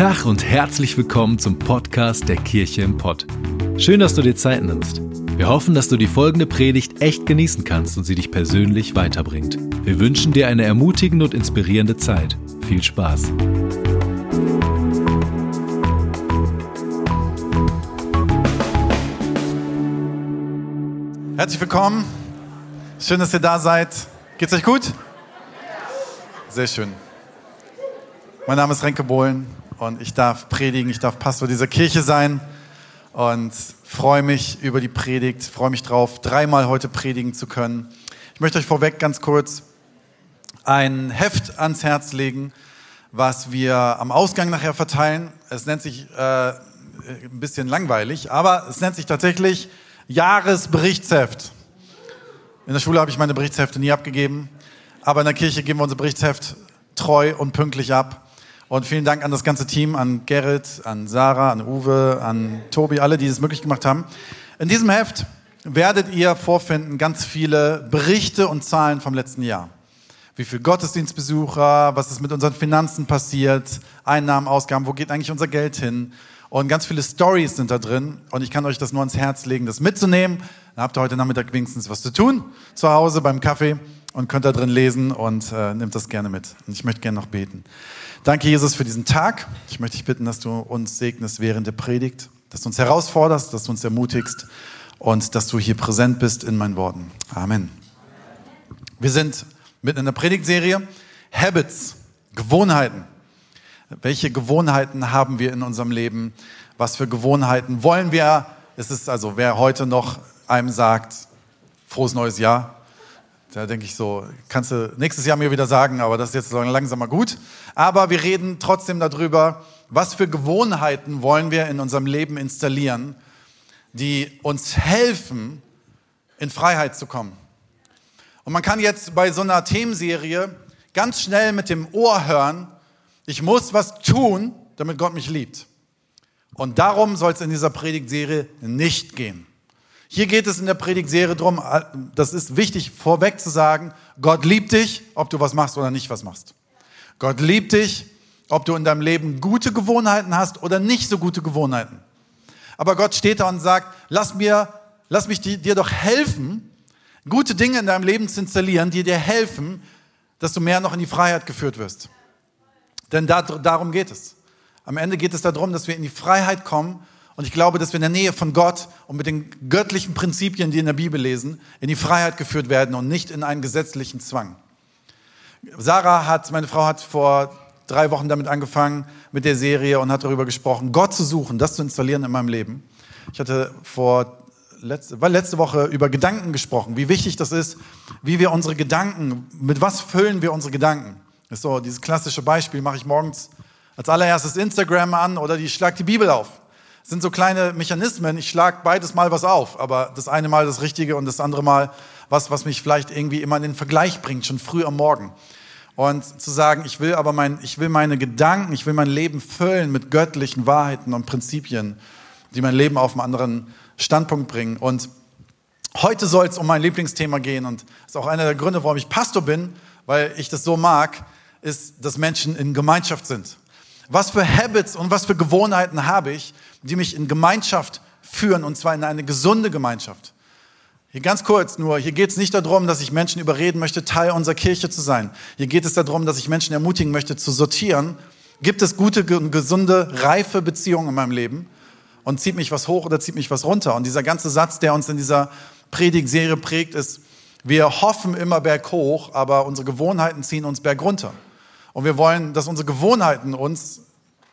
Tag und herzlich willkommen zum Podcast der Kirche im Pott. Schön, dass du dir Zeit nimmst. Wir hoffen, dass du die folgende Predigt echt genießen kannst und sie dich persönlich weiterbringt. Wir wünschen dir eine ermutigende und inspirierende Zeit. Viel Spaß. Herzlich willkommen. Schön, dass ihr da seid. Geht's euch gut? Sehr schön. Mein Name ist Renke Bohlen und ich darf predigen, ich darf Pastor dieser Kirche sein und freue mich über die Predigt, freue mich drauf, dreimal heute predigen zu können. Ich möchte euch vorweg ganz kurz ein Heft ans Herz legen, was wir am Ausgang nachher verteilen. Es nennt sich äh, ein bisschen langweilig, aber es nennt sich tatsächlich Jahresberichtsheft. In der Schule habe ich meine Berichtshefte nie abgegeben, aber in der Kirche geben wir unser Berichtsheft treu und pünktlich ab. Und vielen Dank an das ganze Team, an Gerrit, an Sarah, an Uwe, an Tobi, alle, die es möglich gemacht haben. In diesem Heft werdet ihr vorfinden ganz viele Berichte und Zahlen vom letzten Jahr. Wie viele Gottesdienstbesucher, was ist mit unseren Finanzen passiert, Einnahmen, Ausgaben, wo geht eigentlich unser Geld hin? Und ganz viele Stories sind da drin. Und ich kann euch das nur ans Herz legen, das mitzunehmen. Dann habt ihr heute Nachmittag wenigstens was zu tun zu Hause beim Kaffee und könnt da drin lesen und äh, nehmt das gerne mit. Und ich möchte gerne noch beten. Danke, Jesus, für diesen Tag. Ich möchte dich bitten, dass du uns segnest während der Predigt, dass du uns herausforderst, dass du uns ermutigst und dass du hier präsent bist in meinen Worten. Amen. Wir sind mitten in der Predigtserie Habits, Gewohnheiten. Welche Gewohnheiten haben wir in unserem Leben? Was für Gewohnheiten wollen wir? Es ist also, wer heute noch einem sagt, frohes neues Jahr, da denke ich so, kannst du nächstes Jahr mir wieder sagen, aber das ist jetzt langsam mal gut. Aber wir reden trotzdem darüber, was für Gewohnheiten wollen wir in unserem Leben installieren, die uns helfen, in Freiheit zu kommen. Und man kann jetzt bei so einer Themenserie ganz schnell mit dem Ohr hören, ich muss was tun, damit Gott mich liebt. Und darum soll es in dieser Predigtserie nicht gehen. Hier geht es in der Predigtserie darum, das ist wichtig vorweg zu sagen, Gott liebt dich, ob du was machst oder nicht was machst. Gott liebt dich, ob du in deinem Leben gute Gewohnheiten hast oder nicht so gute Gewohnheiten. Aber Gott steht da und sagt, lass mir, lass mich dir doch helfen, gute Dinge in deinem Leben zu installieren, die dir helfen, dass du mehr noch in die Freiheit geführt wirst. Denn da, darum geht es. Am Ende geht es darum, dass wir in die Freiheit kommen und ich glaube, dass wir in der Nähe von Gott und mit den göttlichen Prinzipien, die in der Bibel lesen, in die Freiheit geführt werden und nicht in einen gesetzlichen Zwang. Sarah hat, meine Frau hat vor drei Wochen damit angefangen mit der Serie und hat darüber gesprochen, Gott zu suchen, das zu installieren in meinem Leben. Ich hatte vor letzte, war letzte Woche über Gedanken gesprochen, wie wichtig das ist, wie wir unsere Gedanken, mit was füllen wir unsere Gedanken. Das ist so dieses klassische Beispiel, mache ich morgens als allererstes Instagram an oder ich schlage die Bibel auf sind so kleine Mechanismen. Ich schlage beides mal was auf, aber das eine Mal das Richtige und das andere Mal was, was mich vielleicht irgendwie immer in den Vergleich bringt, schon früh am Morgen. Und zu sagen, ich will aber mein, ich will meine Gedanken, ich will mein Leben füllen mit göttlichen Wahrheiten und Prinzipien, die mein Leben auf einen anderen Standpunkt bringen. Und heute soll es um mein Lieblingsthema gehen und ist auch einer der Gründe, warum ich Pastor bin, weil ich das so mag, ist, dass Menschen in Gemeinschaft sind. Was für Habits und was für Gewohnheiten habe ich, die mich in Gemeinschaft führen, und zwar in eine gesunde Gemeinschaft. Hier ganz kurz nur, hier geht es nicht darum, dass ich Menschen überreden möchte, Teil unserer Kirche zu sein. Hier geht es darum, dass ich Menschen ermutigen möchte, zu sortieren. Gibt es gute, gesunde, reife Beziehungen in meinem Leben? Und zieht mich was hoch oder zieht mich was runter? Und dieser ganze Satz, der uns in dieser Predigtserie prägt, ist, wir hoffen immer berghoch, aber unsere Gewohnheiten ziehen uns bergunter. Und wir wollen, dass unsere Gewohnheiten uns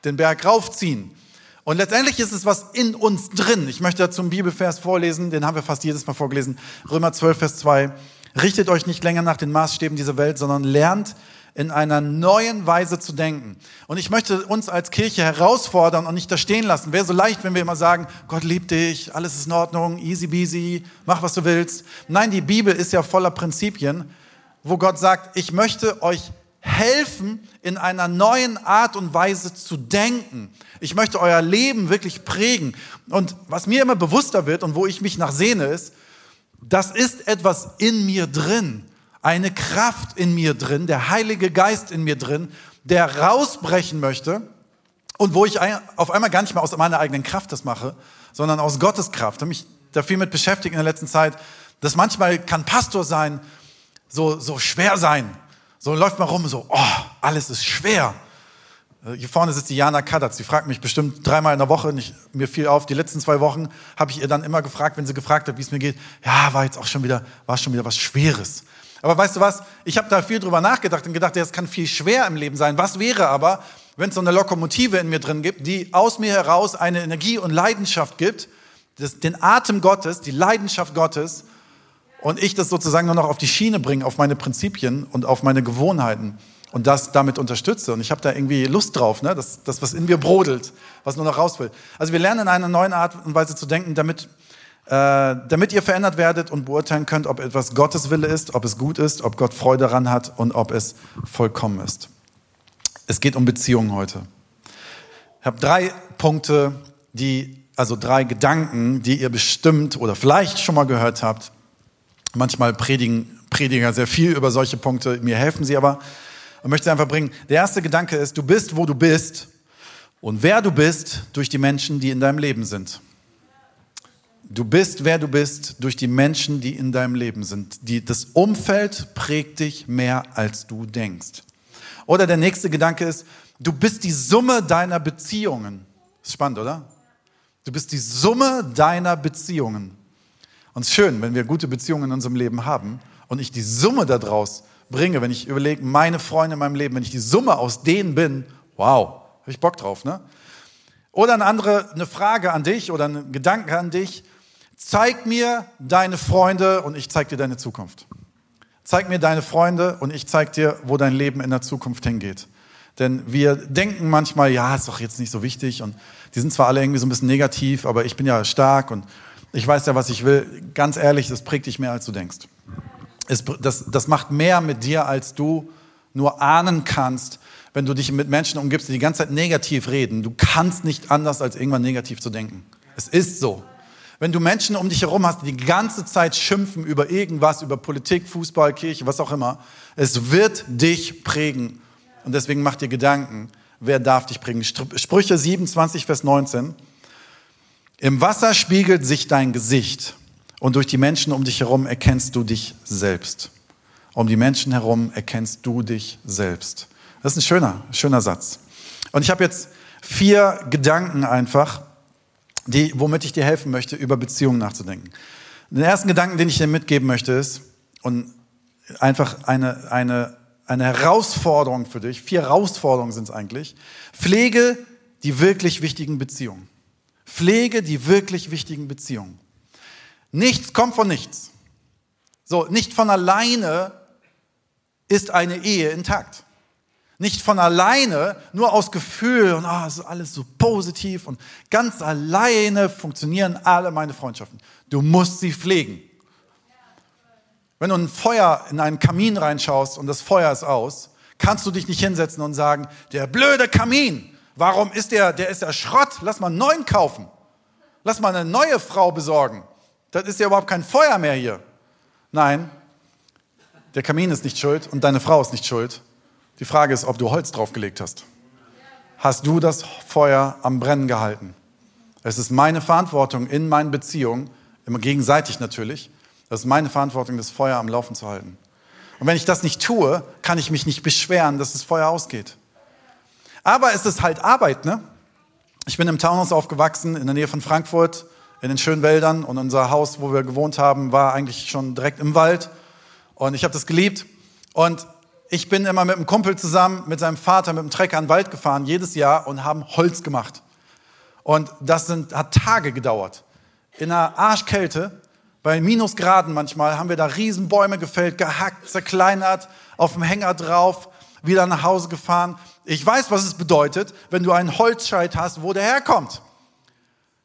den Berg raufziehen. Und letztendlich ist es was in uns drin. Ich möchte dazu einen Bibelvers vorlesen, den haben wir fast jedes Mal vorgelesen. Römer 12, Vers 2. Richtet euch nicht länger nach den Maßstäben dieser Welt, sondern lernt in einer neuen Weise zu denken. Und ich möchte uns als Kirche herausfordern und nicht da stehen lassen. Wäre so leicht, wenn wir immer sagen, Gott liebt dich, alles ist in Ordnung, easy beasy, mach was du willst. Nein, die Bibel ist ja voller Prinzipien, wo Gott sagt, ich möchte euch helfen, in einer neuen Art und Weise zu denken. Ich möchte euer Leben wirklich prägen. Und was mir immer bewusster wird und wo ich mich nach sehne, ist, das ist etwas in mir drin, eine Kraft in mir drin, der Heilige Geist in mir drin, der rausbrechen möchte Und wo ich auf einmal gar nicht mehr aus meiner eigenen Kraft das mache, sondern aus Gottes Kraft. Ich habe mich da viel mit beschäftigt in der letzten Zeit, dass manchmal kann Pastor sein so, so schwer sein. So läuft man rum, so, oh, alles ist schwer. Äh, hier vorne sitzt die Jana Kadatz, die fragt mich bestimmt dreimal in der Woche, nicht, mir fiel auf, die letzten zwei Wochen habe ich ihr dann immer gefragt, wenn sie gefragt hat, wie es mir geht, ja, war jetzt auch schon wieder, war schon wieder was Schweres. Aber weißt du was, ich habe da viel drüber nachgedacht und gedacht, es kann viel schwer im Leben sein. Was wäre aber, wenn es so eine Lokomotive in mir drin gibt, die aus mir heraus eine Energie und Leidenschaft gibt, das, den Atem Gottes, die Leidenschaft Gottes, und ich das sozusagen nur noch auf die Schiene bringe, auf meine Prinzipien und auf meine Gewohnheiten und das damit unterstütze. Und ich habe da irgendwie Lust drauf, ne? das, das, was in mir brodelt, was nur noch raus will. Also wir lernen in einer neuen Art und Weise zu denken, damit, äh, damit ihr verändert werdet und beurteilen könnt, ob etwas Gottes Wille ist, ob es gut ist, ob Gott Freude daran hat und ob es vollkommen ist. Es geht um Beziehungen heute. Ich habe drei Punkte, die, also drei Gedanken, die ihr bestimmt oder vielleicht schon mal gehört habt. Manchmal predigen Prediger sehr viel über solche Punkte. Mir helfen sie aber und möchte sie einfach bringen. Der erste Gedanke ist, du bist, wo du bist und wer du bist durch die Menschen, die in deinem Leben sind. Du bist, wer du bist durch die Menschen, die in deinem Leben sind. Die, das Umfeld prägt dich mehr, als du denkst. Oder der nächste Gedanke ist, du bist die Summe deiner Beziehungen. Ist spannend, oder? Du bist die Summe deiner Beziehungen. Und es ist schön, wenn wir gute Beziehungen in unserem Leben haben und ich die Summe daraus bringe, wenn ich überlege, meine Freunde in meinem Leben, wenn ich die Summe aus denen bin, wow, habe ich Bock drauf, ne? Oder eine andere, eine Frage an dich oder ein Gedanke an dich. Zeig mir deine Freunde und ich zeig dir deine Zukunft. Zeig mir deine Freunde und ich zeig dir, wo dein Leben in der Zukunft hingeht. Denn wir denken manchmal, ja, ist doch jetzt nicht so wichtig und die sind zwar alle irgendwie so ein bisschen negativ, aber ich bin ja stark und ich weiß ja, was ich will. Ganz ehrlich, das prägt dich mehr, als du denkst. Es, das, das macht mehr mit dir, als du nur ahnen kannst, wenn du dich mit Menschen umgibst, die die ganze Zeit negativ reden. Du kannst nicht anders, als irgendwann negativ zu denken. Es ist so. Wenn du Menschen um dich herum hast, die die ganze Zeit schimpfen über irgendwas, über Politik, Fußball, Kirche, was auch immer, es wird dich prägen. Und deswegen mach dir Gedanken, wer darf dich prägen. Sprüche 27, Vers 19. Im Wasser spiegelt sich dein Gesicht und durch die Menschen um dich herum erkennst du dich selbst. Um die Menschen herum erkennst du dich selbst. Das ist ein schöner, schöner Satz. Und ich habe jetzt vier Gedanken einfach, die, womit ich dir helfen möchte, über Beziehungen nachzudenken. Den ersten Gedanken, den ich dir mitgeben möchte, ist, und einfach eine, eine, eine Herausforderung für dich, vier Herausforderungen sind es eigentlich, pflege die wirklich wichtigen Beziehungen. Pflege die wirklich wichtigen Beziehungen. Nichts kommt von nichts. So, nicht von alleine ist eine Ehe intakt. Nicht von alleine, nur aus Gefühl und ah, ist alles so positiv und ganz alleine funktionieren alle meine Freundschaften. Du musst sie pflegen. Wenn du ein Feuer in einen Kamin reinschaust und das Feuer ist aus, kannst du dich nicht hinsetzen und sagen, der blöde Kamin, Warum ist der, der ist ja Schrott? Lass mal einen neuen kaufen. Lass mal eine neue Frau besorgen. Das ist ja überhaupt kein Feuer mehr hier. Nein, der Kamin ist nicht schuld und deine Frau ist nicht schuld. Die Frage ist, ob du Holz draufgelegt hast. Hast du das Feuer am Brennen gehalten? Es ist meine Verantwortung in meinen Beziehungen, immer gegenseitig natürlich, es ist meine Verantwortung, das Feuer am Laufen zu halten. Und wenn ich das nicht tue, kann ich mich nicht beschweren, dass das Feuer ausgeht. Aber es ist halt Arbeit, ne? Ich bin im Townhaus aufgewachsen, in der Nähe von Frankfurt, in den schönen Wäldern. Und unser Haus, wo wir gewohnt haben, war eigentlich schon direkt im Wald. Und ich habe das geliebt. Und ich bin immer mit einem Kumpel zusammen, mit seinem Vater, mit dem Trecker in den Wald gefahren, jedes Jahr, und haben Holz gemacht. Und das sind, hat Tage gedauert. In einer Arschkälte, bei Minusgraden manchmal, haben wir da Riesenbäume gefällt, gehackt, zerkleinert, auf dem Hänger drauf, wieder nach Hause gefahren. Ich weiß, was es bedeutet, wenn du einen Holzscheit hast, wo der herkommt.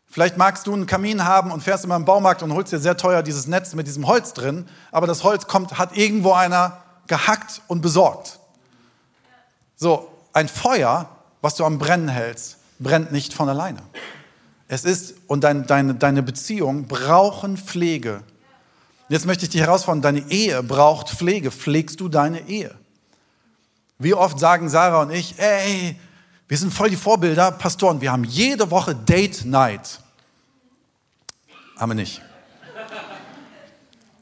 Vielleicht magst du einen Kamin haben und fährst immer im Baumarkt und holst dir sehr teuer dieses Netz mit diesem Holz drin, aber das Holz kommt, hat irgendwo einer gehackt und besorgt. So, ein Feuer, was du am Brennen hältst, brennt nicht von alleine. Es ist, und dein, deine, deine Beziehungen brauchen Pflege. Jetzt möchte ich dich herausfordern, deine Ehe braucht Pflege. Pflegst du deine Ehe? Wie oft sagen Sarah und ich, ey, Wir sind voll die Vorbilder, Pastoren. Wir haben jede Woche Date Night. Haben wir nicht.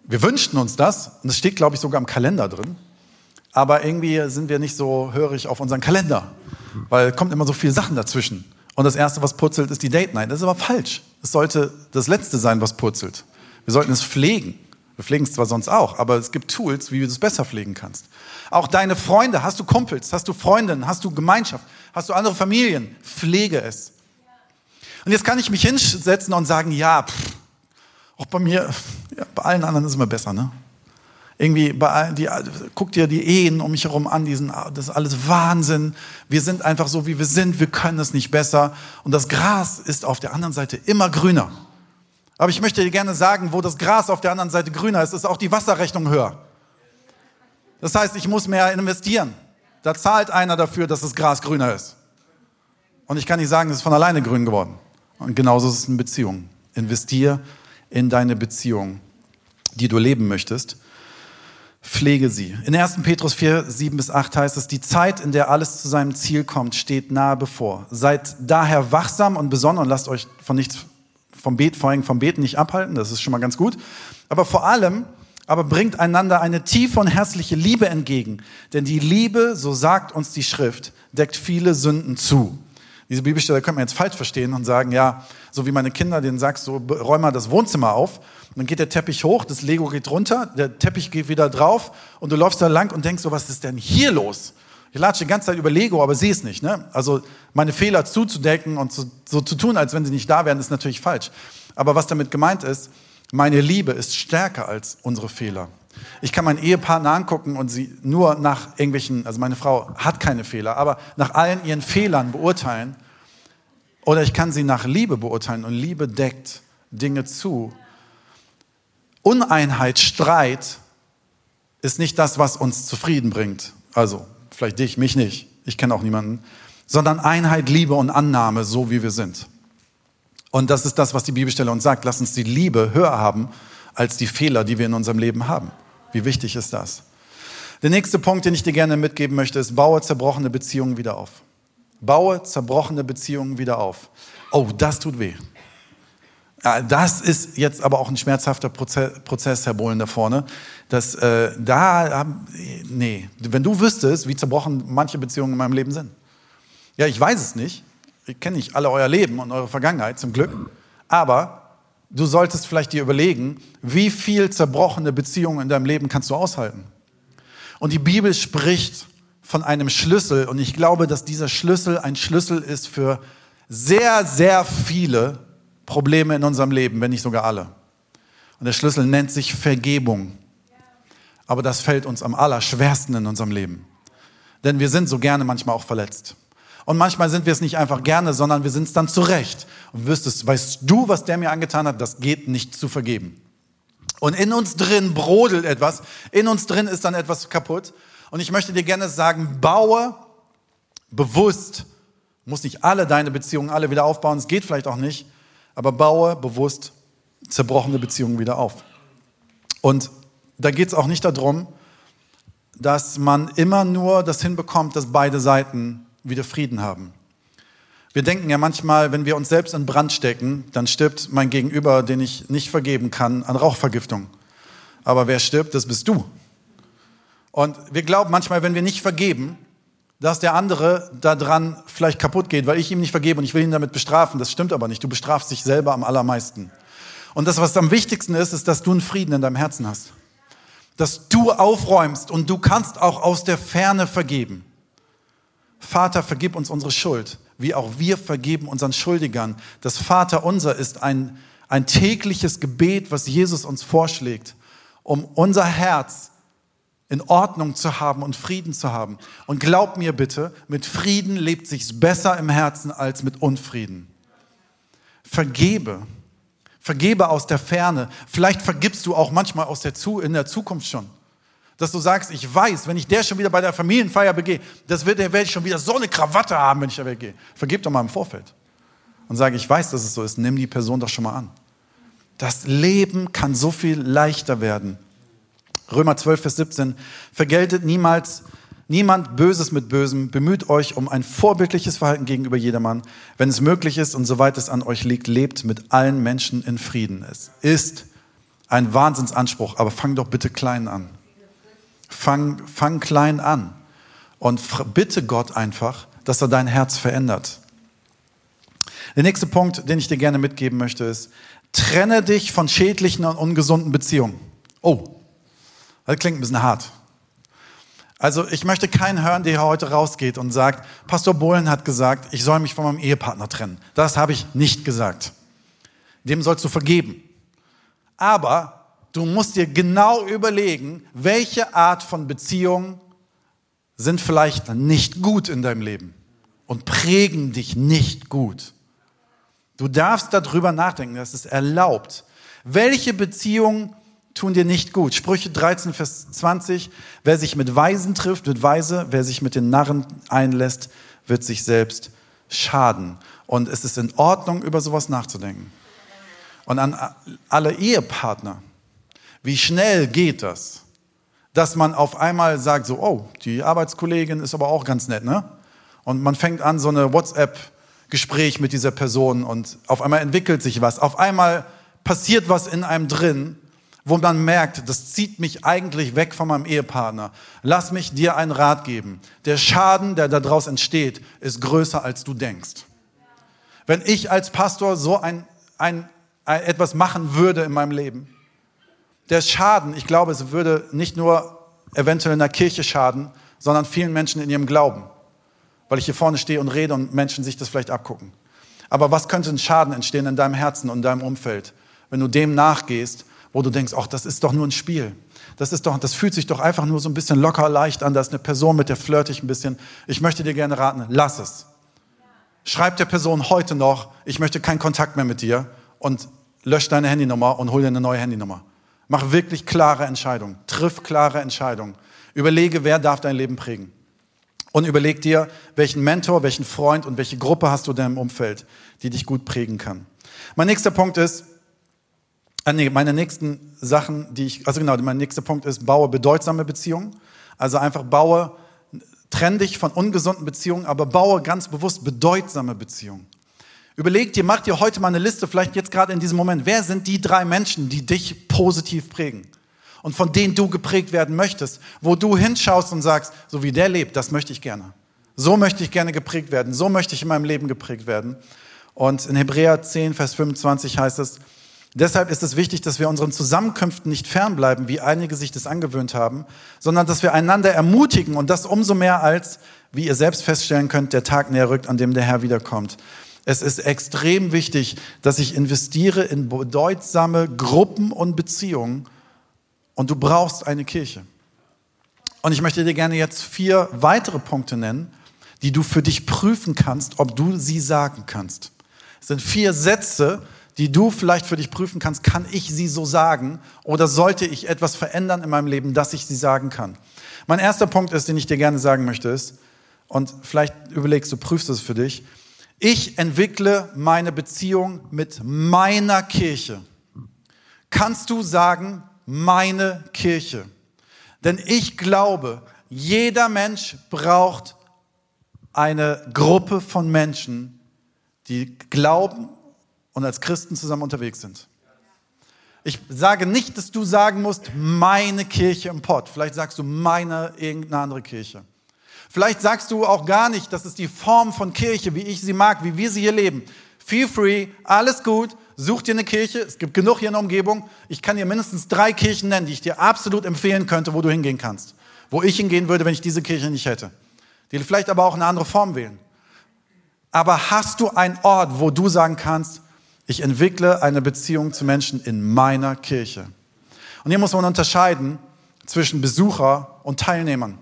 Wir wünschten uns das, und das steht, glaube ich, sogar im Kalender drin. Aber irgendwie sind wir nicht so hörig auf unseren Kalender, weil kommt immer so viele Sachen dazwischen. Und das Erste, was purzelt, ist die Date Night. Das ist aber falsch. Es sollte das Letzte sein, was purzelt. Wir sollten es pflegen. Wir pflegen es zwar sonst auch, aber es gibt Tools, wie du es besser pflegen kannst. Auch deine Freunde, hast du Kumpels, hast du Freundinnen, hast du Gemeinschaft, hast du andere Familien, pflege es. Und jetzt kann ich mich hinsetzen und sagen, ja, pff, auch bei mir, ja, bei allen anderen ist es immer besser, ne? Irgendwie, bei die, guck dir die Ehen um mich herum an, die das ist alles Wahnsinn. Wir sind einfach so, wie wir sind, wir können es nicht besser. Und das Gras ist auf der anderen Seite immer grüner. Aber ich möchte dir gerne sagen, wo das Gras auf der anderen Seite grüner ist, ist auch die Wasserrechnung höher. Das heißt, ich muss mehr investieren. Da zahlt einer dafür, dass das Gras grüner ist. Und ich kann nicht sagen, es ist von alleine grün geworden. Und genauso ist es in Beziehungen. Investier in deine Beziehung, die du leben möchtest. Pflege sie. In 1. Petrus 4, 7 bis 8 heißt es, die Zeit, in der alles zu seinem Ziel kommt, steht nahe bevor. Seid daher wachsam und besonnen und lasst euch von nichts vom Bet, vor allem vom Beten nicht abhalten, das ist schon mal ganz gut. Aber vor allem, aber bringt einander eine tiefe und herzliche Liebe entgegen. Denn die Liebe, so sagt uns die Schrift, deckt viele Sünden zu. Diese Bibelstelle könnte man jetzt falsch verstehen und sagen, ja, so wie meine Kinder, denen sagst du, räum mal das Wohnzimmer auf. Und dann geht der Teppich hoch, das Lego geht runter, der Teppich geht wieder drauf und du läufst da lang und denkst so, was ist denn hier los? Ich latsche die ganze Zeit über Lego, aber sehe es nicht. Ne? Also meine Fehler zuzudecken und so, so zu tun, als wenn sie nicht da wären, ist natürlich falsch. Aber was damit gemeint ist, meine Liebe ist stärker als unsere Fehler. Ich kann mein Ehepartner angucken und sie nur nach irgendwelchen, also meine Frau hat keine Fehler, aber nach allen ihren Fehlern beurteilen. Oder ich kann sie nach Liebe beurteilen und Liebe deckt Dinge zu. Uneinheit, Streit ist nicht das, was uns zufrieden bringt. Also vielleicht dich, mich nicht, ich kenne auch niemanden, sondern Einheit, Liebe und Annahme, so wie wir sind. Und das ist das, was die Bibelstelle uns sagt. Lass uns die Liebe höher haben als die Fehler, die wir in unserem Leben haben. Wie wichtig ist das? Der nächste Punkt, den ich dir gerne mitgeben möchte, ist, baue zerbrochene Beziehungen wieder auf. Baue zerbrochene Beziehungen wieder auf. Oh, das tut weh. Das ist jetzt aber auch ein schmerzhafter Prozess, Herr Bohlen, da vorne. Das, äh, da, nee, wenn du wüsstest, wie zerbrochen manche Beziehungen in meinem Leben sind. Ja, ich weiß es nicht. Ich kenne nicht alle euer Leben und eure Vergangenheit, zum Glück. Aber du solltest vielleicht dir überlegen, wie viel zerbrochene Beziehungen in deinem Leben kannst du aushalten. Und die Bibel spricht von einem Schlüssel und ich glaube, dass dieser Schlüssel ein Schlüssel ist für sehr, sehr viele Probleme in unserem Leben, wenn nicht sogar alle. Und der Schlüssel nennt sich Vergebung. Aber das fällt uns am allerschwersten in unserem Leben. Denn wir sind so gerne manchmal auch verletzt. Und manchmal sind wir es nicht einfach gerne, sondern wir sind es dann zurecht. Und wüsstest, weißt du, was der mir angetan hat? Das geht nicht zu vergeben. Und in uns drin brodelt etwas, in uns drin ist dann etwas kaputt. Und ich möchte dir gerne sagen, baue bewusst, muss nicht alle deine Beziehungen alle wieder aufbauen, es geht vielleicht auch nicht, aber baue bewusst zerbrochene Beziehungen wieder auf. Und da geht es auch nicht darum, dass man immer nur das hinbekommt, dass beide Seiten wieder Frieden haben. Wir denken ja manchmal, wenn wir uns selbst in Brand stecken, dann stirbt mein Gegenüber, den ich nicht vergeben kann, an Rauchvergiftung. Aber wer stirbt, das bist du. Und wir glauben manchmal, wenn wir nicht vergeben, dass der andere daran vielleicht kaputt geht, weil ich ihm nicht vergebe und ich will ihn damit bestrafen. Das stimmt aber nicht. Du bestrafst dich selber am allermeisten. Und das, was am wichtigsten ist, ist, dass du einen Frieden in deinem Herzen hast. Dass du aufräumst und du kannst auch aus der Ferne vergeben. Vater, vergib uns unsere Schuld, wie auch wir vergeben unseren Schuldigern. Das Vater unser ist ein, ein tägliches Gebet, was Jesus uns vorschlägt, um unser Herz in Ordnung zu haben und Frieden zu haben. Und glaub mir bitte, mit Frieden lebt sich's besser im Herzen als mit Unfrieden. Vergebe. Vergebe aus der Ferne. Vielleicht vergibst du auch manchmal aus der, in der Zukunft schon dass du sagst, ich weiß, wenn ich der schon wieder bei der Familienfeier begehe, das wird, der ich schon wieder so eine Krawatte haben, wenn ich da weggehe. Vergib doch mal im Vorfeld. Und sage, ich weiß, dass es so ist, nimm die Person doch schon mal an. Das Leben kann so viel leichter werden. Römer 12, Vers 17, vergeltet niemals Niemand Böses mit Bösem. Bemüht euch um ein vorbildliches Verhalten gegenüber jedermann. Wenn es möglich ist und soweit es an euch liegt, lebt mit allen Menschen in Frieden. Es ist ein Wahnsinnsanspruch, aber fang doch bitte klein an. Fang, fang klein an und bitte Gott einfach, dass er dein Herz verändert. Der nächste Punkt, den ich dir gerne mitgeben möchte, ist, trenne dich von schädlichen und ungesunden Beziehungen. Oh, das klingt ein bisschen hart. Also ich möchte keinen hören, der heute rausgeht und sagt, Pastor Bohlen hat gesagt, ich soll mich von meinem Ehepartner trennen. Das habe ich nicht gesagt. Dem sollst du vergeben. Aber du musst dir genau überlegen, welche Art von Beziehungen sind vielleicht nicht gut in deinem Leben und prägen dich nicht gut. Du darfst darüber nachdenken, das ist erlaubt. Welche Beziehungen tun dir nicht gut. Sprüche 13, Vers 20. Wer sich mit Weisen trifft, wird weise. Wer sich mit den Narren einlässt, wird sich selbst schaden. Und es ist in Ordnung, über sowas nachzudenken. Und an alle Ehepartner, wie schnell geht das, dass man auf einmal sagt, so, oh, die Arbeitskollegin ist aber auch ganz nett, ne? Und man fängt an, so eine WhatsApp-Gespräch mit dieser Person und auf einmal entwickelt sich was. Auf einmal passiert was in einem drin wo man merkt, das zieht mich eigentlich weg von meinem Ehepartner. Lass mich dir einen Rat geben. Der Schaden, der daraus entsteht, ist größer, als du denkst. Wenn ich als Pastor so ein, ein, ein, etwas machen würde in meinem Leben, der Schaden, ich glaube, es würde nicht nur eventuell in der Kirche schaden, sondern vielen Menschen in ihrem Glauben. Weil ich hier vorne stehe und rede und Menschen sich das vielleicht abgucken. Aber was könnte ein Schaden entstehen in deinem Herzen und in deinem Umfeld, wenn du dem nachgehst wo du denkst, ach, das ist doch nur ein Spiel. Das ist doch, das fühlt sich doch einfach nur so ein bisschen locker leicht an. Da ist eine Person, mit der flirte ich ein bisschen. Ich möchte dir gerne raten, lass es. Schreib der Person heute noch, ich möchte keinen Kontakt mehr mit dir und lösch deine Handynummer und hol dir eine neue Handynummer. Mach wirklich klare Entscheidungen. Triff klare Entscheidungen. Überlege, wer darf dein Leben prägen. Und überleg dir, welchen Mentor, welchen Freund und welche Gruppe hast du in deinem Umfeld, die dich gut prägen kann. Mein nächster Punkt ist, meine nächsten Sachen, die ich, also genau, mein nächster Punkt ist, baue bedeutsame Beziehungen. Also einfach baue, trenn dich von ungesunden Beziehungen, aber baue ganz bewusst bedeutsame Beziehungen. Überleg dir, mach dir heute mal eine Liste, vielleicht jetzt gerade in diesem Moment, wer sind die drei Menschen, die dich positiv prägen? Und von denen du geprägt werden möchtest, wo du hinschaust und sagst, so wie der lebt, das möchte ich gerne. So möchte ich gerne geprägt werden, so möchte ich in meinem Leben geprägt werden. Und in Hebräer 10, Vers 25 heißt es, Deshalb ist es wichtig, dass wir unseren Zusammenkünften nicht fernbleiben, wie einige sich das angewöhnt haben, sondern dass wir einander ermutigen und das umso mehr als, wie ihr selbst feststellen könnt, der Tag näher rückt, an dem der Herr wiederkommt. Es ist extrem wichtig, dass ich investiere in bedeutsame Gruppen und Beziehungen und du brauchst eine Kirche. Und ich möchte dir gerne jetzt vier weitere Punkte nennen, die du für dich prüfen kannst, ob du sie sagen kannst. Es sind vier Sätze, die du vielleicht für dich prüfen kannst, kann ich sie so sagen oder sollte ich etwas verändern in meinem Leben, dass ich sie sagen kann. Mein erster Punkt ist, den ich dir gerne sagen möchte, ist, und vielleicht überlegst du, prüfst es für dich, ich entwickle meine Beziehung mit meiner Kirche. Kannst du sagen, meine Kirche? Denn ich glaube, jeder Mensch braucht eine Gruppe von Menschen, die glauben und als Christen zusammen unterwegs sind. Ich sage nicht, dass du sagen musst, meine Kirche im Pott. Vielleicht sagst du meine irgendeine andere Kirche. Vielleicht sagst du auch gar nicht, das ist die Form von Kirche, wie ich sie mag, wie wir sie hier leben. Feel free, alles gut, such dir eine Kirche, es gibt genug hier in der Umgebung. Ich kann dir mindestens drei Kirchen nennen, die ich dir absolut empfehlen könnte, wo du hingehen kannst. Wo ich hingehen würde, wenn ich diese Kirche nicht hätte. Die vielleicht aber auch eine andere Form wählen. Aber hast du einen Ort, wo du sagen kannst, ich entwickle eine Beziehung zu Menschen in meiner Kirche. Und hier muss man unterscheiden zwischen Besucher und Teilnehmern.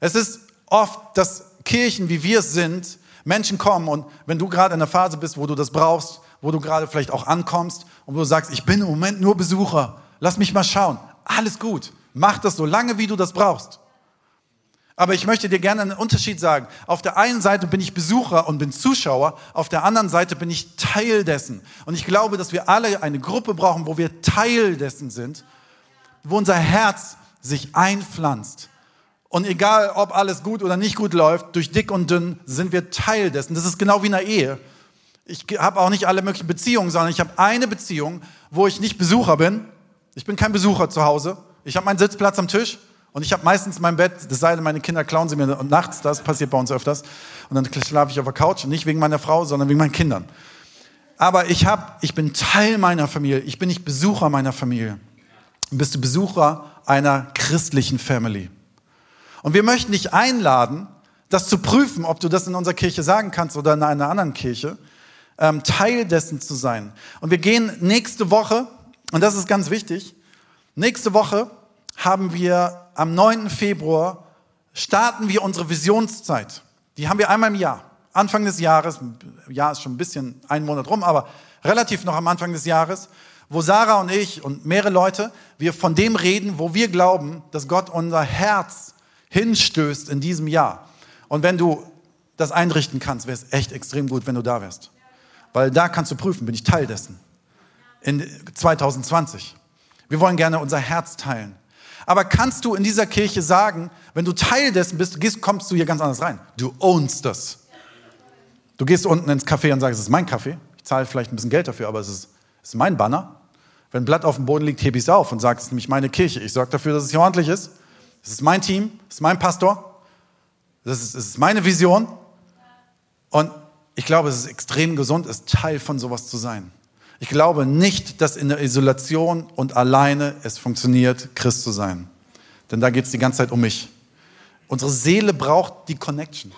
Es ist oft, dass Kirchen, wie wir es sind, Menschen kommen und wenn du gerade in der Phase bist, wo du das brauchst, wo du gerade vielleicht auch ankommst und wo du sagst, ich bin im Moment nur Besucher, lass mich mal schauen. Alles gut. Mach das so lange, wie du das brauchst. Aber ich möchte dir gerne einen Unterschied sagen. Auf der einen Seite bin ich Besucher und bin Zuschauer, auf der anderen Seite bin ich Teil dessen. Und ich glaube, dass wir alle eine Gruppe brauchen, wo wir Teil dessen sind, wo unser Herz sich einpflanzt Und egal, ob alles gut oder nicht gut läuft, durch dick und dünn sind wir Teil dessen. Das ist genau wie in einer Ehe. Ich habe auch nicht alle möglichen Beziehungen, sondern ich habe eine Beziehung, wo ich nicht Besucher bin. Ich bin kein Besucher zu Hause. Ich habe meinen Sitzplatz am Tisch und ich habe meistens mein Bett, das sei denn, meine Kinder klauen sie mir nachts, das passiert bei uns öfters. Und dann schlafe ich auf der Couch, nicht wegen meiner Frau, sondern wegen meinen Kindern. Aber ich, hab, ich bin Teil meiner Familie, ich bin nicht Besucher meiner Familie. Bist du Besucher einer christlichen Family. Und wir möchten dich einladen, das zu prüfen, ob du das in unserer Kirche sagen kannst oder in einer anderen Kirche, ähm, Teil dessen zu sein. Und wir gehen nächste Woche, und das ist ganz wichtig, nächste Woche haben wir am 9. Februar starten wir unsere Visionszeit. Die haben wir einmal im Jahr. Anfang des Jahres, Jahr ist schon ein bisschen ein Monat rum, aber relativ noch am Anfang des Jahres, wo Sarah und ich und mehrere Leute, wir von dem reden, wo wir glauben, dass Gott unser Herz hinstößt in diesem Jahr. Und wenn du das einrichten kannst, wäre es echt extrem gut, wenn du da wärst. Weil da kannst du prüfen, bin ich Teil dessen. In 2020. Wir wollen gerne unser Herz teilen. Aber kannst du in dieser Kirche sagen, wenn du Teil dessen bist, gehst, kommst du hier ganz anders rein. Du ownst das. Du gehst unten ins Café und sagst, es ist mein Kaffee. Ich zahle vielleicht ein bisschen Geld dafür, aber es ist, es ist mein Banner. Wenn ein Blatt auf dem Boden liegt, hebe ich es auf und sage, es ist nämlich meine Kirche. Ich sorge dafür, dass es hier ordentlich ist. Es ist mein Team, es ist mein Pastor. Das ist, es ist meine Vision. Und ich glaube, es ist extrem gesund, ist Teil von sowas zu sein. Ich glaube nicht, dass in der Isolation und alleine es funktioniert, Christ zu sein. Denn da geht es die ganze Zeit um mich. Unsere Seele braucht die Connection.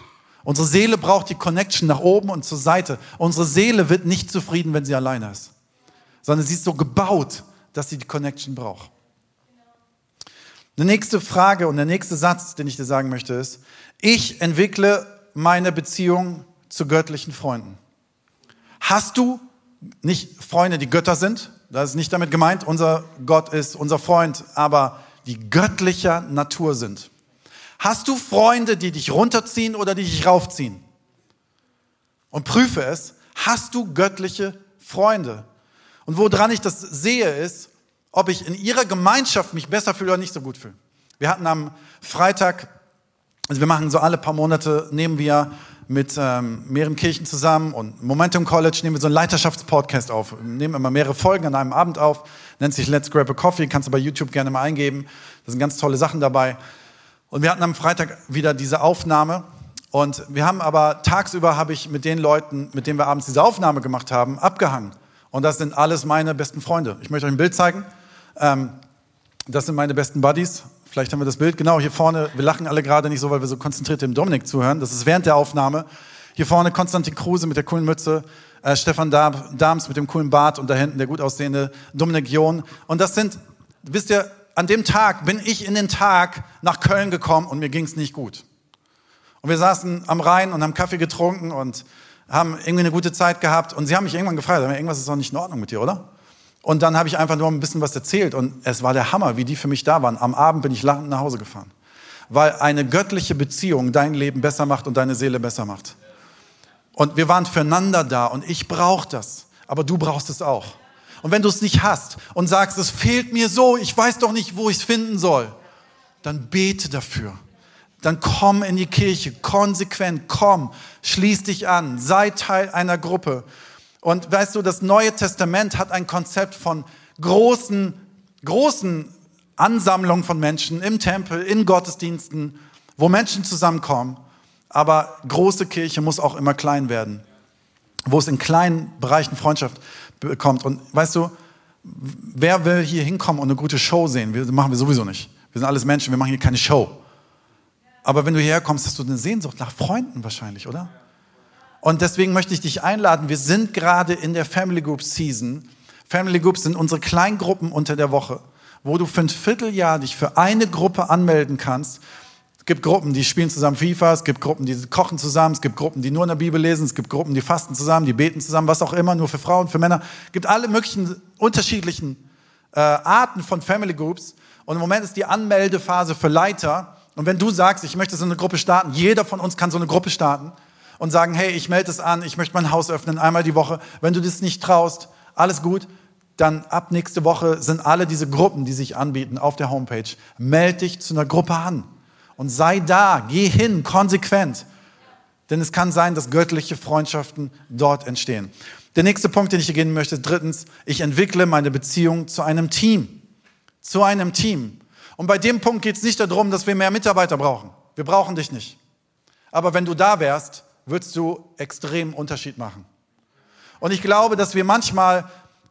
Unsere Seele braucht die Connection nach oben und zur Seite. Unsere Seele wird nicht zufrieden, wenn sie alleine ist, sondern sie ist so gebaut, dass sie die Connection braucht. Eine nächste Frage und der nächste Satz, den ich dir sagen möchte, ist, ich entwickle meine Beziehung zu göttlichen Freunden. Hast du nicht Freunde, die Götter sind? Das ist nicht damit gemeint, unser Gott ist unser Freund, aber die göttlicher Natur sind. Hast du Freunde, die dich runterziehen oder die dich raufziehen? Und prüfe es, hast du göttliche Freunde? Und woran ich das sehe, ist, ob ich in ihrer Gemeinschaft mich besser fühle oder nicht so gut fühle. Wir hatten am Freitag, also wir machen so alle paar Monate, nehmen wir mit ähm, mehreren Kirchen zusammen und Momentum College nehmen wir so einen Leiterschaftspodcast auf. Wir nehmen immer mehrere Folgen an einem Abend auf, nennt sich Let's Grab a Coffee, kannst du bei YouTube gerne mal eingeben. Da sind ganz tolle Sachen dabei. Und wir hatten am Freitag wieder diese Aufnahme und wir haben aber tagsüber habe ich mit den Leuten, mit denen wir abends diese Aufnahme gemacht haben, abgehangen. Und das sind alles meine besten Freunde. Ich möchte euch ein Bild zeigen. Ähm, das sind meine besten Buddies. Vielleicht haben wir das Bild. Genau, hier vorne, wir lachen alle gerade nicht so, weil wir so konzentriert dem Dominik zuhören. Das ist während der Aufnahme. Hier vorne Konstantin Kruse mit der coolen Mütze, äh, Stefan Dahms mit dem coolen Bart und da hinten der gut aussehende Dominik John. Und das sind, wisst ihr, an dem Tag bin ich in den Tag nach Köln gekommen und mir ging es nicht gut. Und wir saßen am Rhein und haben Kaffee getrunken und haben irgendwie eine gute Zeit gehabt. Und sie haben mich irgendwann gefragt, irgendwas ist doch nicht in Ordnung mit dir, oder? Und dann habe ich einfach nur ein bisschen was erzählt und es war der Hammer, wie die für mich da waren. Am Abend bin ich lachend nach Hause gefahren. Weil eine göttliche Beziehung dein Leben besser macht und deine Seele besser macht. Und wir waren füreinander da und ich brauche das. Aber du brauchst es auch. Und wenn du es nicht hast und sagst, es fehlt mir so, ich weiß doch nicht, wo ich es finden soll, dann bete dafür. Dann komm in die Kirche, konsequent, komm, schließ dich an, sei Teil einer Gruppe und weißt du, das Neue Testament hat ein Konzept von großen, großen Ansammlungen von Menschen im Tempel, in Gottesdiensten, wo Menschen zusammenkommen. Aber große Kirche muss auch immer klein werden, wo es in kleinen Bereichen Freundschaft bekommt. Und weißt du, wer will hier hinkommen und eine gute Show sehen? Wir machen wir sowieso nicht. Wir sind alles Menschen, wir machen hier keine Show. Aber wenn du hierher kommst, hast du eine Sehnsucht nach Freunden wahrscheinlich, oder? Und deswegen möchte ich dich einladen. Wir sind gerade in der Family Group Season. Family Groups sind unsere Kleingruppen unter der Woche, wo du für ein Vierteljahr dich für eine Gruppe anmelden kannst. Es gibt Gruppen, die spielen zusammen FIFA, es gibt Gruppen, die kochen zusammen, es gibt Gruppen, die nur in der Bibel lesen, es gibt Gruppen, die fasten zusammen, die beten zusammen, was auch immer, nur für Frauen, für Männer. Es gibt alle möglichen unterschiedlichen äh, Arten von Family Groups. Und im Moment ist die Anmeldephase für Leiter. Und wenn du sagst, ich möchte so eine Gruppe starten, jeder von uns kann so eine Gruppe starten und sagen, hey, ich melde es an, ich möchte mein Haus öffnen, einmal die Woche. Wenn du das nicht traust, alles gut, dann ab nächste Woche sind alle diese Gruppen, die sich anbieten auf der Homepage. Meld dich zu einer Gruppe an Und sei da, geh hin, konsequent. Denn es kann sein, dass göttliche Freundschaften dort entstehen. Der nächste Punkt, den ich hier gehen möchte, drittens, ich entwickle meine Beziehung zu einem Team. Zu einem Team. Und bei dem Punkt geht es nicht darum, dass wir mehr Mitarbeiter brauchen. Wir brauchen dich nicht. Aber wenn du da wärst, würdest du extrem Unterschied machen. Und ich glaube, dass wir manchmal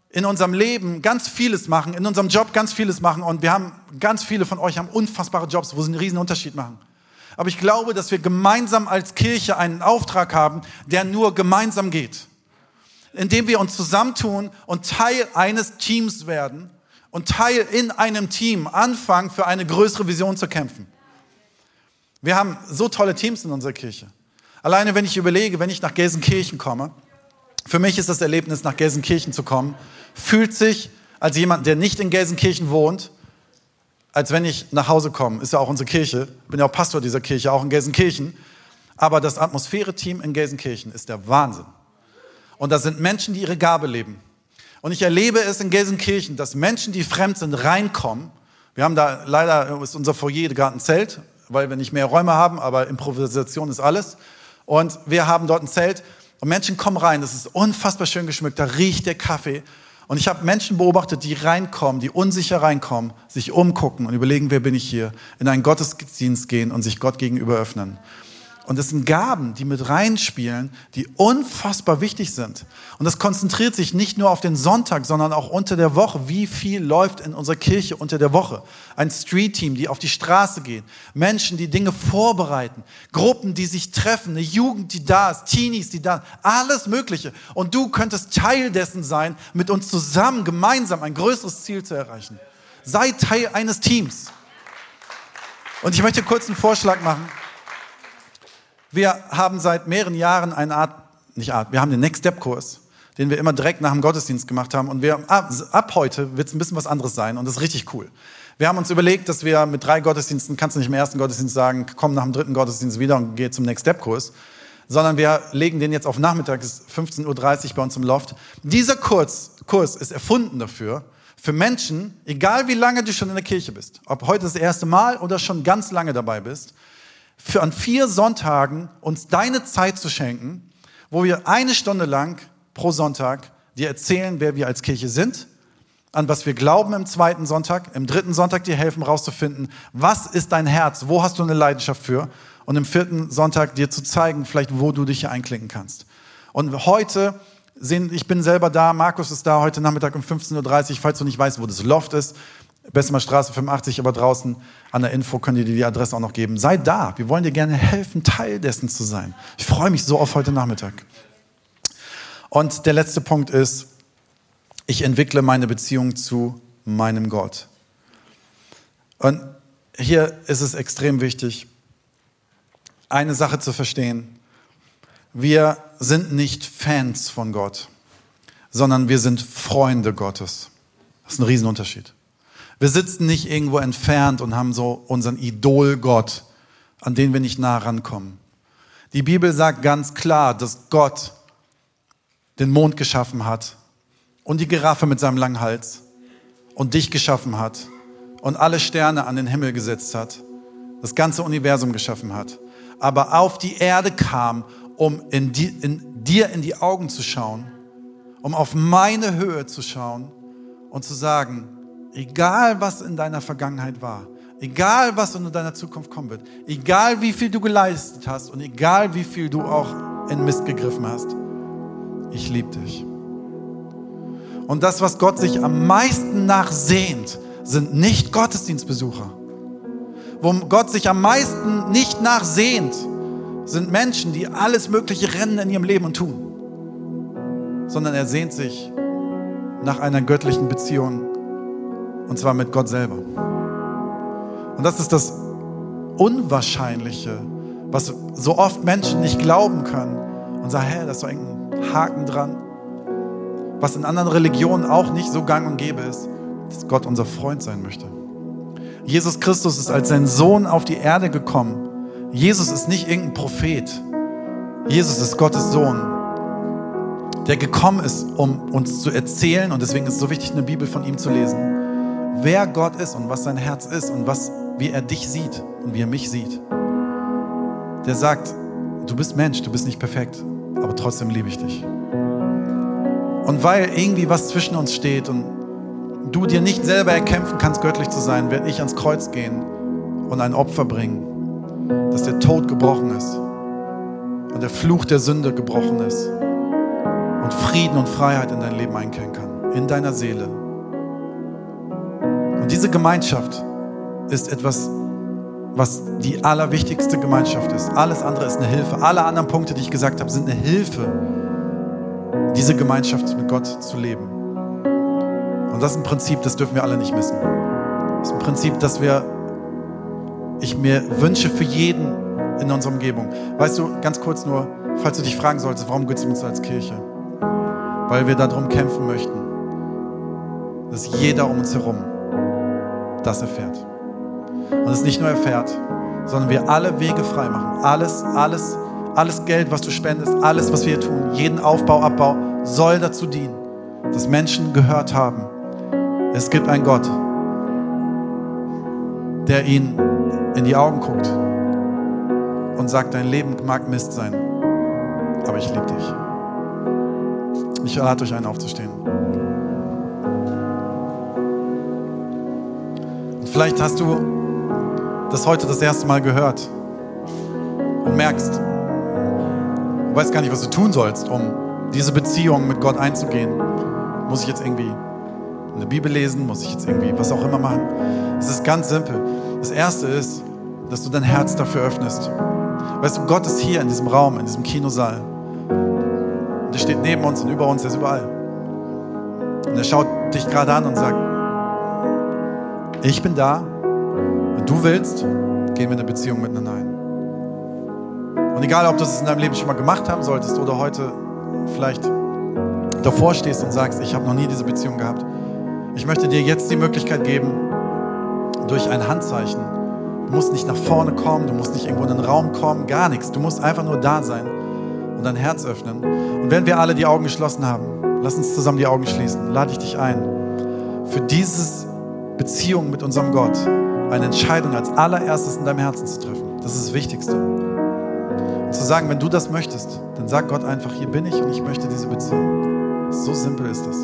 in unserem Leben ganz vieles machen, in unserem Job ganz vieles machen und wir haben, ganz viele von euch haben unfassbare Jobs, wo sie einen riesen Unterschied machen. Aber ich glaube, dass wir gemeinsam als Kirche einen Auftrag haben, der nur gemeinsam geht. Indem wir uns zusammentun und Teil eines Teams werden und Teil in einem Team anfangen, für eine größere Vision zu kämpfen. Wir haben so tolle Teams in unserer Kirche. Alleine wenn ich überlege, wenn ich nach Gelsenkirchen komme, für mich ist das Erlebnis, nach Gelsenkirchen zu kommen, fühlt sich als jemand, der nicht in Gelsenkirchen wohnt, als wenn ich nach Hause komme. Ist ja auch unsere Kirche. Bin ja auch Pastor dieser Kirche, auch in Gelsenkirchen. Aber das Atmosphäre-Team in Gelsenkirchen ist der Wahnsinn. Und da sind Menschen, die ihre Gabe leben. Und ich erlebe es in Gelsenkirchen, dass Menschen, die fremd sind, reinkommen. Wir haben da leider, ist unser Foyer gerade ein Zelt, weil wir nicht mehr Räume haben, aber Improvisation ist alles. Und wir haben dort ein Zelt und Menschen kommen rein. Das ist unfassbar schön geschmückt, da riecht der Kaffee. Und ich habe Menschen beobachtet, die reinkommen, die unsicher reinkommen, sich umgucken und überlegen, wer bin ich hier, in einen Gottesdienst gehen und sich Gott gegenüber öffnen. Und das sind Gaben, die mit reinspielen, die unfassbar wichtig sind. Und das konzentriert sich nicht nur auf den Sonntag, sondern auch unter der Woche. Wie viel läuft in unserer Kirche unter der Woche? Ein Street-Team, die auf die Straße gehen. Menschen, die Dinge vorbereiten. Gruppen, die sich treffen. Eine Jugend, die da ist. Teenies, die da sind. Alles Mögliche. Und du könntest Teil dessen sein, mit uns zusammen, gemeinsam ein größeres Ziel zu erreichen. Sei Teil eines Teams. Und ich möchte kurz einen Vorschlag machen. Wir haben seit mehreren Jahren eine Art, nicht Art, wir haben den Next Step Kurs, den wir immer direkt nach dem Gottesdienst gemacht haben. Und wir, ab, ab heute wird es ein bisschen was anderes sein und das ist richtig cool. Wir haben uns überlegt, dass wir mit drei Gottesdiensten, kannst du nicht im ersten Gottesdienst sagen, komm nach dem dritten Gottesdienst wieder und geh zum Next Step Kurs, sondern wir legen den jetzt auf Nachmittag, ist 15.30 Uhr bei uns im Loft. Dieser Kurs, Kurs ist erfunden dafür, für Menschen, egal wie lange du schon in der Kirche bist, ob heute das erste Mal oder schon ganz lange dabei bist, für an vier Sonntagen uns deine Zeit zu schenken, wo wir eine Stunde lang pro Sonntag dir erzählen, wer wir als Kirche sind, an was wir glauben im zweiten Sonntag, im dritten Sonntag dir helfen rauszufinden, was ist dein Herz, wo hast du eine Leidenschaft für und im vierten Sonntag dir zu zeigen, vielleicht wo du dich hier einklinken kannst. Und heute sehen, ich bin selber da, Markus ist da heute Nachmittag um 15.30 Uhr, falls du nicht weißt, wo das Loft ist, Bessemer Straße 85, aber draußen an der Info können die dir die Adresse auch noch geben. Sei da. Wir wollen dir gerne helfen, Teil dessen zu sein. Ich freue mich so auf heute Nachmittag. Und der letzte Punkt ist, ich entwickle meine Beziehung zu meinem Gott. Und hier ist es extrem wichtig, eine Sache zu verstehen. Wir sind nicht Fans von Gott, sondern wir sind Freunde Gottes. Das ist ein Riesenunterschied. Wir sitzen nicht irgendwo entfernt und haben so unseren Idolgott, an den wir nicht nah rankommen. Die Bibel sagt ganz klar, dass Gott den Mond geschaffen hat und die Giraffe mit seinem langen Hals und dich geschaffen hat und alle Sterne an den Himmel gesetzt hat, das ganze Universum geschaffen hat, aber auf die Erde kam, um in, die, in dir in die Augen zu schauen, um auf meine Höhe zu schauen und zu sagen, Egal, was in deiner Vergangenheit war, egal, was in deiner Zukunft kommen wird, egal, wie viel du geleistet hast und egal, wie viel du auch in Mist gegriffen hast, ich liebe dich. Und das, was Gott sich am meisten nachsehnt, sind nicht Gottesdienstbesucher. Wo Gott sich am meisten nicht nachsehnt, sind Menschen, die alles Mögliche rennen in ihrem Leben und tun. Sondern er sehnt sich nach einer göttlichen Beziehung und zwar mit Gott selber. Und das ist das Unwahrscheinliche, was so oft Menschen nicht glauben können und sagen, hä, da ist so ein Haken dran. Was in anderen Religionen auch nicht so gang und gäbe ist, dass Gott unser Freund sein möchte. Jesus Christus ist als sein Sohn auf die Erde gekommen. Jesus ist nicht irgendein Prophet. Jesus ist Gottes Sohn, der gekommen ist, um uns zu erzählen. Und deswegen ist es so wichtig, eine Bibel von ihm zu lesen wer Gott ist und was sein Herz ist und was wie er dich sieht und wie er mich sieht. Der sagt, du bist Mensch, du bist nicht perfekt, aber trotzdem liebe ich dich. Und weil irgendwie was zwischen uns steht und du dir nicht selber erkämpfen kannst, göttlich zu sein, werde ich ans Kreuz gehen und ein Opfer bringen, dass der Tod gebrochen ist und der Fluch der Sünde gebrochen ist und Frieden und Freiheit in dein Leben einkehren kann, in deiner Seele. Und diese Gemeinschaft ist etwas, was die allerwichtigste Gemeinschaft ist. Alles andere ist eine Hilfe. Alle anderen Punkte, die ich gesagt habe, sind eine Hilfe, diese Gemeinschaft mit Gott zu leben. Und das ist ein Prinzip, das dürfen wir alle nicht missen. Das ist ein Prinzip, das wir, ich mir wünsche für jeden in unserer Umgebung. Weißt du, ganz kurz nur, falls du dich fragen solltest, warum gibt es uns als Kirche? Weil wir darum kämpfen möchten, dass jeder um uns herum das erfährt. Und es nicht nur erfährt, sondern wir alle Wege frei machen. Alles, alles, alles Geld, was du spendest, alles, was wir tun, jeden Aufbau, Abbau, soll dazu dienen, dass Menschen gehört haben, es gibt einen Gott, der ihnen in die Augen guckt und sagt, dein Leben mag Mist sein, aber ich liebe dich. Ich lade euch ein, aufzustehen. Vielleicht hast du das heute das erste Mal gehört und merkst, du weißt gar nicht, was du tun sollst, um diese Beziehung mit Gott einzugehen. Muss ich jetzt irgendwie eine Bibel lesen? Muss ich jetzt irgendwie was auch immer machen? Es ist ganz simpel. Das erste ist, dass du dein Herz dafür öffnest. Weißt du, Gott ist hier in diesem Raum, in diesem Kinosaal. Und er steht neben uns und über uns, er ist überall. Und er schaut dich gerade an und sagt, ich bin da. Wenn du willst, gehen wir in eine Beziehung miteinander ein. Und egal, ob du es in deinem Leben schon mal gemacht haben solltest oder heute vielleicht davor stehst und sagst, ich habe noch nie diese Beziehung gehabt. Ich möchte dir jetzt die Möglichkeit geben, durch ein Handzeichen. Du musst nicht nach vorne kommen, du musst nicht irgendwo in den Raum kommen, gar nichts. Du musst einfach nur da sein und dein Herz öffnen. Und wenn wir alle die Augen geschlossen haben, lass uns zusammen die Augen schließen, lade ich dich ein, für diese Beziehung mit unserem Gott eine Entscheidung als allererstes in deinem Herzen zu treffen. Das ist das Wichtigste. Und zu sagen, wenn du das möchtest, dann sag Gott einfach, hier bin ich und ich möchte diese Beziehung. So simpel ist das.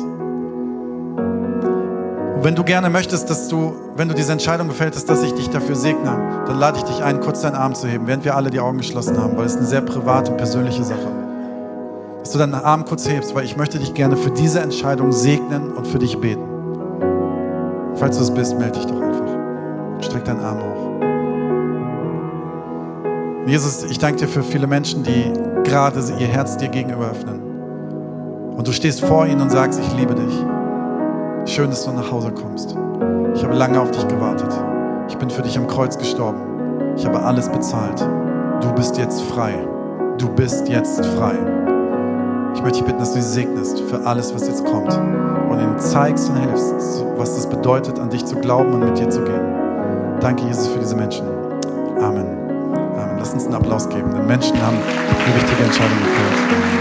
Und wenn du gerne möchtest, dass du, wenn du diese Entscheidung gefällt hast, dass ich dich dafür segne, dann lade ich dich ein, kurz deinen Arm zu heben, während wir alle die Augen geschlossen haben, weil es eine sehr private und persönliche Sache. Dass du deinen Arm kurz hebst, weil ich möchte dich gerne für diese Entscheidung segnen und für dich beten. Falls du es bist, melde dich doch einfach. Streck deinen Arm hoch. Jesus, ich danke dir für viele Menschen, die gerade ihr Herz dir gegenüber öffnen. Und du stehst vor ihnen und sagst, ich liebe dich. Schön, dass du nach Hause kommst. Ich habe lange auf dich gewartet. Ich bin für dich am Kreuz gestorben. Ich habe alles bezahlt. Du bist jetzt frei. Du bist jetzt frei. Ich möchte dich bitten, dass du sie segnest für alles, was jetzt kommt. Zeigst und hilfst, was das bedeutet, an dich zu glauben und mit dir zu gehen. Danke, Jesus, für diese Menschen. Amen. Amen. Lass uns einen Applaus geben, denn Menschen haben eine wichtige Entscheidung gefällt.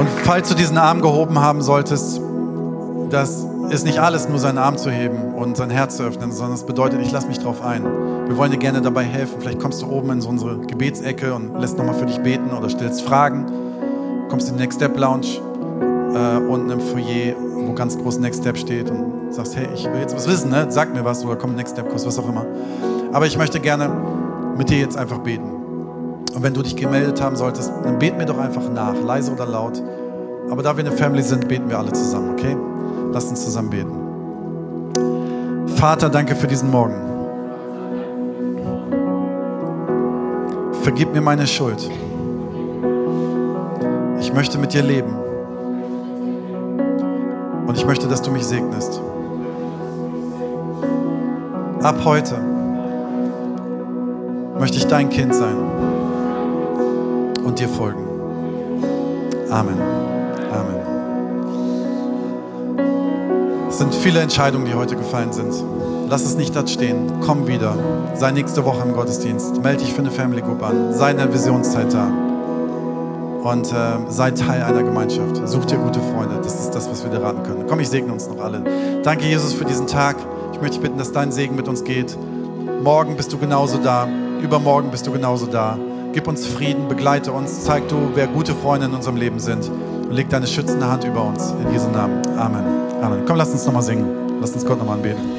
Und falls du diesen Arm gehoben haben solltest, das ist nicht alles, nur seinen Arm zu heben und sein Herz zu öffnen, sondern es bedeutet, ich lasse mich drauf ein. Wir wollen dir gerne dabei helfen. Vielleicht kommst du oben in so unsere Gebetsecke und lässt nochmal für dich beten oder stellst Fragen. Kommst in die Next Step Lounge äh, unten im Foyer, wo ganz groß Next Step steht und sagst, hey, ich will jetzt was wissen, ne? sag mir was oder komm Next Step Kurs, was auch immer. Aber ich möchte gerne mit dir jetzt einfach beten. Und wenn du dich gemeldet haben solltest, dann beten mir doch einfach nach, leise oder laut. Aber da wir eine Family sind, beten wir alle zusammen, okay? Lass uns zusammen beten. Vater, danke für diesen Morgen. Vergib mir meine Schuld. Ich möchte mit dir leben. Und ich möchte, dass du mich segnest. Ab heute möchte ich dein Kind sein und dir folgen. Amen. Amen. Es sind viele Entscheidungen, die heute gefallen sind. Lass es nicht dort stehen. Komm wieder. Sei nächste Woche im Gottesdienst. Melde dich für eine Family Group an. Sei in der Visionszeit da. Und äh, sei Teil einer Gemeinschaft. Such dir gute Freunde. Das ist das, was wir dir raten können. Komm, ich segne uns noch alle. Danke, Jesus, für diesen Tag. Ich möchte dich bitten, dass dein Segen mit uns geht. Morgen bist du genauso da. Übermorgen bist du genauso da. Gib uns Frieden, begleite uns, zeig du, wer gute Freunde in unserem Leben sind. Und leg deine schützende Hand über uns. In Jesu Namen. Amen. Amen. Komm, lass uns nochmal singen. Lass uns Gott nochmal anbeten.